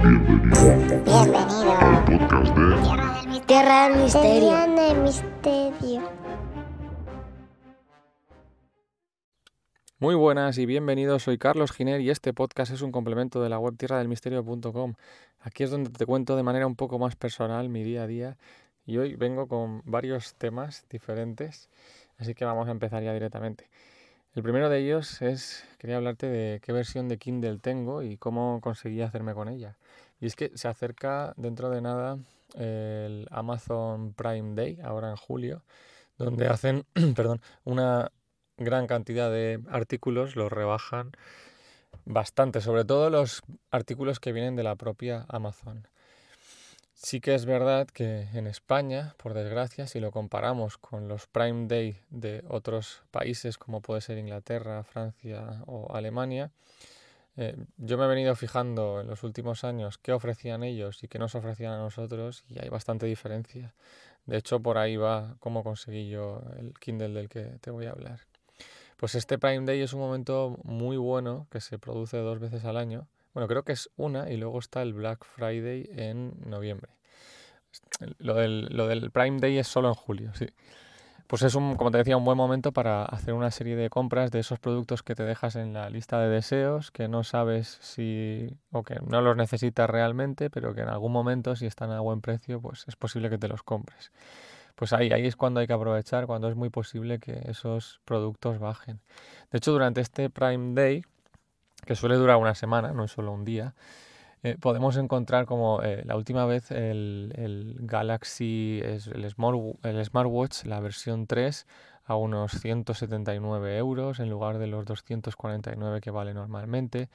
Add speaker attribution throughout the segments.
Speaker 1: Bienvenido
Speaker 2: Bienvenido.
Speaker 1: al podcast de
Speaker 2: Tierra del Misterio.
Speaker 3: Tierra de misterio.
Speaker 4: Muy buenas y bienvenidos, soy Carlos Giner y este podcast es un complemento de la web tierradelmisterio.com. Aquí es donde te cuento de manera un poco más personal mi día a día y hoy vengo con varios temas diferentes, así que vamos a empezar ya directamente. El primero de ellos es, quería hablarte de qué versión de Kindle tengo y cómo conseguí hacerme con ella. Y es que se acerca dentro de nada el Amazon Prime Day, ahora en julio, donde hacen, perdón, una gran cantidad de artículos, los rebajan bastante, sobre todo los artículos que vienen de la propia Amazon. Sí que es verdad que en España, por desgracia, si lo comparamos con los Prime Day de otros países como puede ser Inglaterra, Francia o Alemania, eh, yo me he venido fijando en los últimos años qué ofrecían ellos y qué nos ofrecían a nosotros y hay bastante diferencia. De hecho, por ahí va cómo conseguí yo el Kindle del que te voy a hablar. Pues este Prime Day es un momento muy bueno que se produce dos veces al año. Bueno, creo que es una y luego está el Black Friday en noviembre. Lo del, lo del Prime Day es solo en julio, sí. Pues es un, como te decía, un buen momento para hacer una serie de compras de esos productos que te dejas en la lista de deseos, que no sabes si o que no los necesitas realmente, pero que en algún momento, si están a buen precio, pues es posible que te los compres pues ahí, ahí es cuando hay que aprovechar, cuando es muy posible que esos productos bajen. De hecho, durante este Prime Day, que suele durar una semana, no es solo un día, eh, podemos encontrar como eh, la última vez el, Galaxy, el Smartwatch, la versión 3, a unos 179 euros en lugar de los 249 que vale normalmente.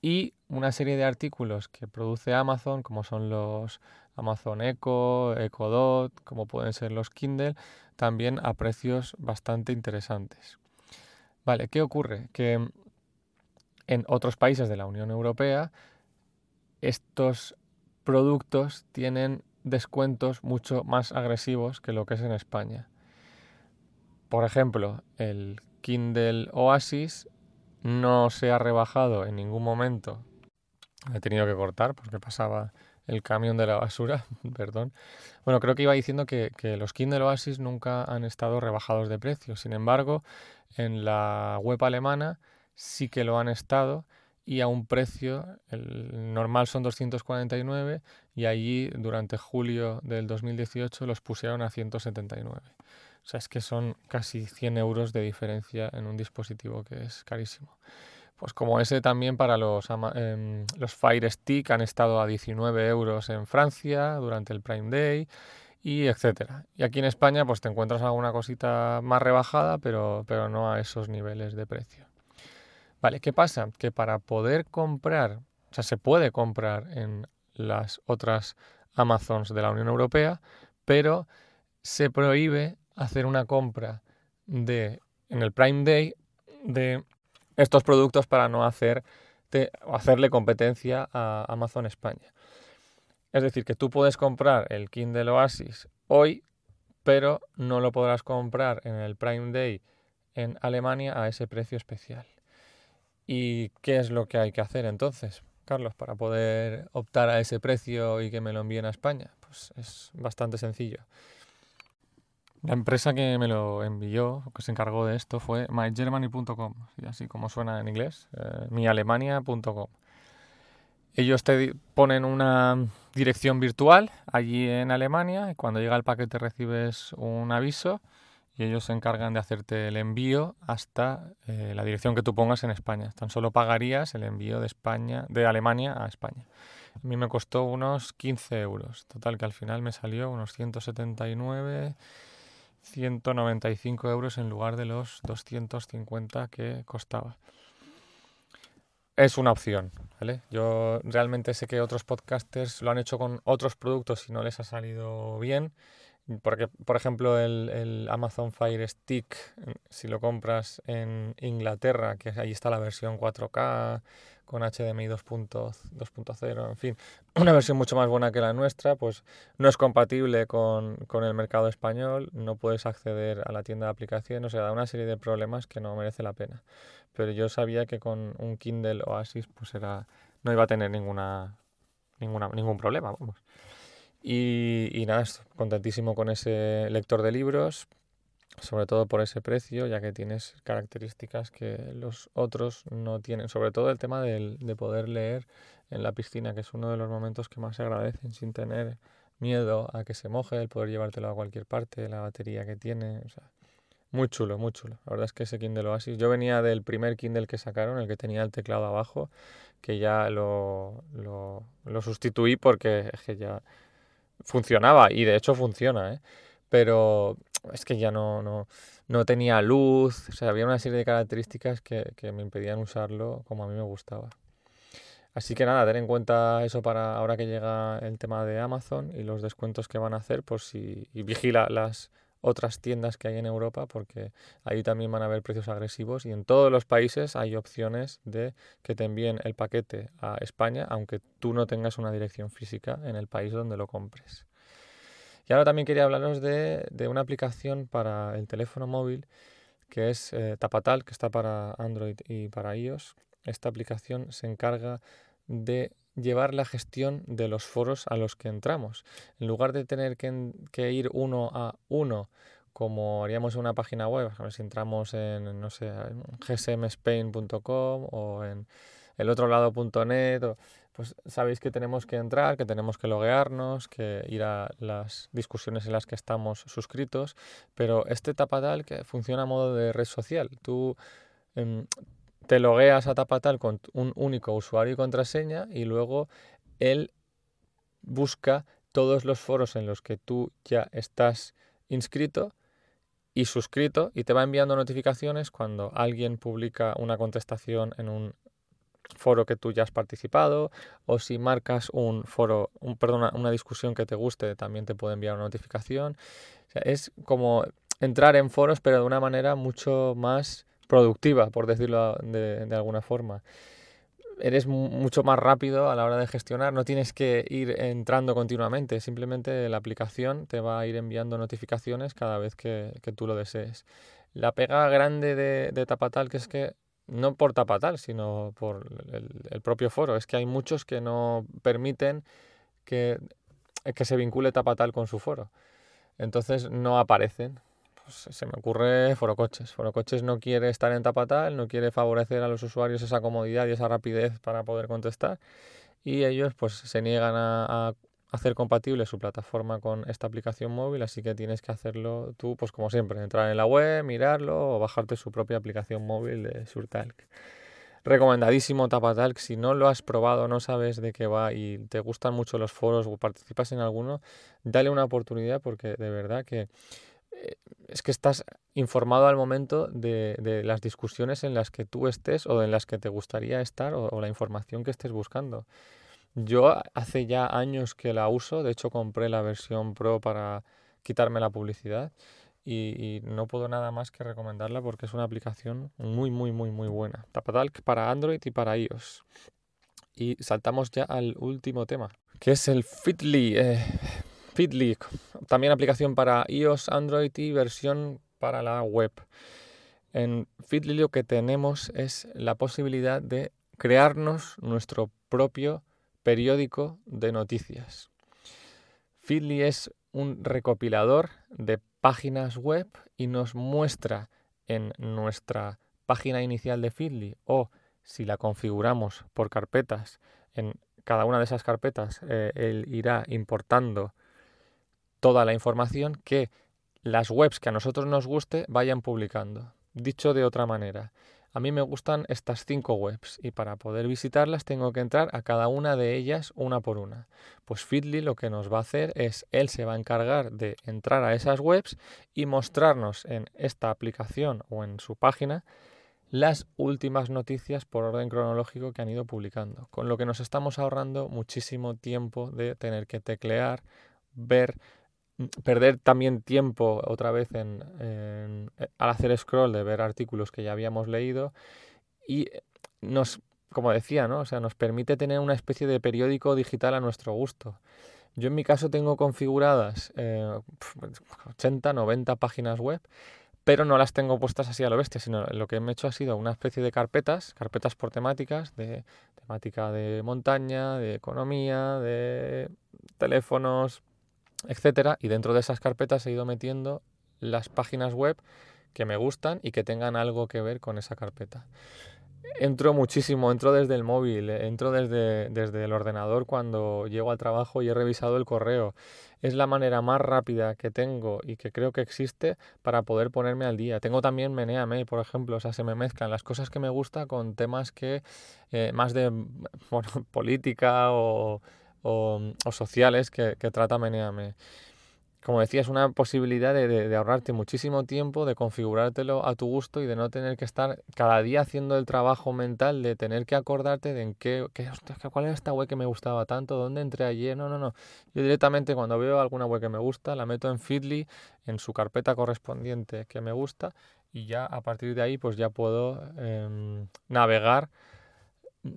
Speaker 4: Y una serie de artículos que produce Amazon, como son los Amazon Echo, Echo Dot, como pueden ser los Kindle, también a precios bastante interesantes. Vale, ¿qué ocurre? Que en otros países de la Unión Europea estos productos tienen descuentos mucho más agresivos que lo que es en España. Por ejemplo, el Kindle Oasis no se ha rebajado en ningún momento. He tenido que cortar porque pasaba el camión de la basura, perdón. Bueno, creo que iba diciendo que, que, los Kindle Oasis nunca han estado rebajados de precio. Sin embargo, en la web alemana sí que lo han estado y a un precio, el normal son 249 y allí durante julio del 2018 los pusieron a 179. O sea, es que son casi 100 euros de diferencia en un dispositivo que es carísimo. Pues como ese también para los, eh, los Fire Stick han estado a 19 euros en Francia durante el Prime Day y etcétera. Y aquí en España pues te encuentras alguna cosita más rebajada, pero, pero no a esos niveles de precio. Vale, ¿qué pasa? Que para poder comprar, o sea, se puede comprar en las otras Amazons de la Unión Europea, pero se prohíbe hacer una compra de en el Prime Day de estos productos para no hacer hacerle competencia a Amazon España. Es decir, que tú puedes comprar el Kindle Oasis hoy, pero no lo podrás comprar en el Prime Day en Alemania a ese precio especial. ¿Y qué es lo que hay que hacer entonces, Carlos, para poder optar a ese precio y que me lo envíen a España? Pues es bastante sencillo. La empresa que me lo envió, que se encargó de esto, fue mygermany.com, así como suena en inglés, eh, mialemania.com. Ellos te ponen una dirección virtual allí en Alemania y cuando llega el paquete recibes un aviso y ellos se encargan de hacerte el envío hasta eh, la dirección que tú pongas en España. Tan solo pagarías el envío de España, de Alemania a España. A mí me costó unos 15 euros. Total, que al final me salió unos 179 195 euros en lugar de los 250 que costaba. Es una opción, ¿vale? Yo realmente sé que otros podcasters lo han hecho con otros productos y no les ha salido bien. Porque, por ejemplo, el, el, Amazon Fire Stick, si lo compras en Inglaterra, que ahí está la versión 4K con HDMI 2.0, en fin, una versión mucho más buena que la nuestra, pues no es compatible con, con, el mercado español, no puedes acceder a la tienda de aplicación, o sea, da una serie de problemas que no merece la pena. Pero yo sabía que con un Kindle Oasis, pues era, no iba a tener ninguna ninguna, ningún problema, vamos. Y, y nada, contentísimo con ese lector de libros, sobre todo por ese precio, ya que tienes características que los otros no tienen, sobre todo el tema del, de poder leer en la piscina, que es uno de los momentos que más se agradecen sin tener miedo a que se moje, el poder llevártelo a cualquier parte, la batería que tiene, o sea, muy chulo, muy chulo. La verdad es que ese Kindle Oasis, yo venía del primer Kindle que sacaron, el que tenía el teclado abajo, que ya lo, lo, lo sustituí porque es que ya funcionaba y de hecho funciona, ¿eh? pero es que ya no, no, no, tenía luz, o sea, había una serie de características que, que, me impedían usarlo como a mí me gustaba. Así que nada, ten en cuenta eso para ahora que llega el tema de Amazon y los descuentos que van a hacer, por si y vigila las otras tiendas que hay en Europa, porque ahí también van a haber precios agresivos y en todos los países hay opciones de que te envíen el paquete a España, aunque tú no tengas una dirección física en el país donde lo compres. Y ahora también quería hablaros de, de una aplicación para el teléfono móvil que es eh, Tapatal, que está para Android y para iOS. Esta aplicación se encarga de llevar la gestión de los foros a los que entramos. En lugar de tener que, que ir uno a uno, como haríamos en una página web, si entramos en, no sé, gsmspain.com o en el otro lado.net, pues sabéis que tenemos que entrar, que tenemos que loguearnos, que ir a las discusiones en las que estamos suscritos, pero este Tapatal que funciona a modo de red social. Tú eh, te logueas a Tapatal con un único usuario y contraseña y luego él busca todos los foros en los que tú ya estás inscrito y suscrito y te va enviando notificaciones cuando alguien publica una contestación en un foro que tú ya has participado o si marcas un foro, un, una discusión que te guste, también te puede enviar una notificación. Es como entrar en foros, pero de una manera mucho más productiva, por decirlo de, de alguna forma. Eres mucho más rápido a la hora de gestionar, no tienes que ir entrando continuamente, simplemente la aplicación te va a ir enviando notificaciones cada vez que, que tú lo desees. La pega grande de, de Tapatal que es que no por tapatal, sino por el, el, propio foro. Es que hay muchos que no permiten que, que se vincule tapatal con su foro. Entonces no aparecen. Pues se me ocurre Forocoches. Forocoches no quiere estar en tapatal, no quiere favorecer a los usuarios esa comodidad y esa rapidez para poder contestar. Y ellos pues se niegan a, a hacer compatible su plataforma con esta aplicación móvil, así que tienes que hacerlo tú, pues como siempre, entrar en la web, mirarlo o bajarte su propia aplicación móvil de Surtalk. Recomendadísimo Tapatalk, si no lo has probado, no sabes de qué va y te gustan mucho los foros o participas en alguno, dale una oportunidad porque de verdad que es que estás informado al momento de, de, las discusiones en las que tú estés o en las que te gustaría estar o, la información que estés buscando. Yo hace ya años que la uso, de hecho compré la versión Pro para quitarme la publicidad y, y, no puedo nada más que recomendarla porque es una aplicación muy, muy, muy, muy buena. Tapatalk para Android y para iOS. Y saltamos ya al último tema, que es el Fitly. Eh, Fitly, también aplicación para iOS, Android y versión para la web. En Fitly lo que tenemos es la posibilidad de crearnos nuestro propio periódico de noticias. Feedly es un recopilador de páginas web y nos muestra en nuestra página inicial de Feedly o si la configuramos por carpetas, en cada una de esas carpetas eh, él irá importando toda la información que las webs que a nosotros nos guste vayan publicando. Dicho de otra manera, a mí me gustan estas cinco webs y para poder visitarlas tengo que entrar a cada una de ellas una por una. Pues Feedly lo que nos va a hacer es, él se va a encargar de entrar a esas webs y mostrarnos en esta aplicación o en su página las últimas noticias por orden cronológico que han ido publicando, con lo que nos estamos ahorrando muchísimo tiempo de tener que teclear, ver perder también tiempo otra vez en, eh, al hacer scroll de ver artículos que ya habíamos leído y nos, como decía, ¿no? o sea, nos permite tener una especie de periódico digital a nuestro gusto. Yo en mi caso tengo configuradas eh, 80, 90 páginas web, pero no las tengo puestas así a lo bestia, sino lo que me he hecho ha sido una especie de carpetas, carpetas por temáticas, de temática de montaña, de economía, de teléfonos, etcétera, y dentro de esas carpetas he ido metiendo las páginas web que me gustan y que tengan algo que ver con esa carpeta. Entro muchísimo, entro desde el móvil, entro desde, desde el ordenador cuando llego al trabajo y he revisado el correo. Es la manera más rápida que tengo y que creo que existe para poder ponerme al día. Tengo también Meneame, por ejemplo, o sea, se me mezclan las cosas que me gusta con temas que eh, más de política o, o, sociales que, que trata Meneame como decía, es una posibilidad de, ahorrarte muchísimo tiempo, de configurártelo a tu gusto y de no tener que estar cada día haciendo el trabajo mental de tener que acordarte de en qué, qué cuál era esta web que me gustaba tanto, dónde entré ayer. No, no, no. Yo directamente cuando veo alguna web que me gusta, la meto en Feedly, en su carpeta correspondiente que me gusta y ya a partir de ahí pues ya puedo em, navegar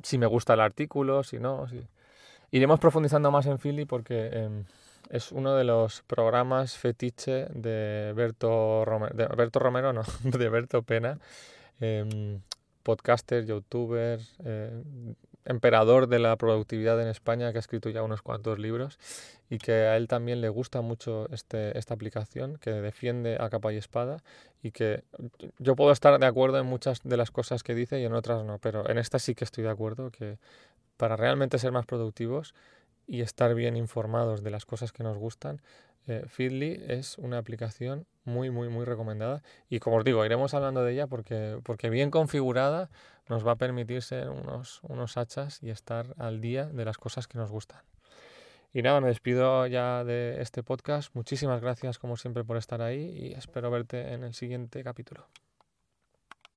Speaker 4: si me gusta el artículo, si no. Si... Iremos profundizando más en Feedly porque... Em, es uno de los programas fetiche de Berto Romero, de Romero no, de Berto Pena, eh, podcaster, youtuber, eh, emperador de la productividad en España, que ha escrito ya unos cuantos libros y que a él también le gusta mucho este, esta aplicación, que defiende a capa y espada y que yo puedo estar de acuerdo en muchas de las cosas que dice y en otras no, pero en esta sí que estoy de acuerdo que para realmente ser más productivos y estar bien informados de las cosas que nos gustan, eh, Feedly es una aplicación muy, muy, muy recomendada. Y como os digo, iremos hablando de ella porque, porque bien configurada nos va a permitir ser unos, unos hachas y estar al día de las cosas que nos gustan. Y nada, me despido ya de este podcast. Muchísimas gracias como siempre por estar ahí y espero verte en el siguiente capítulo.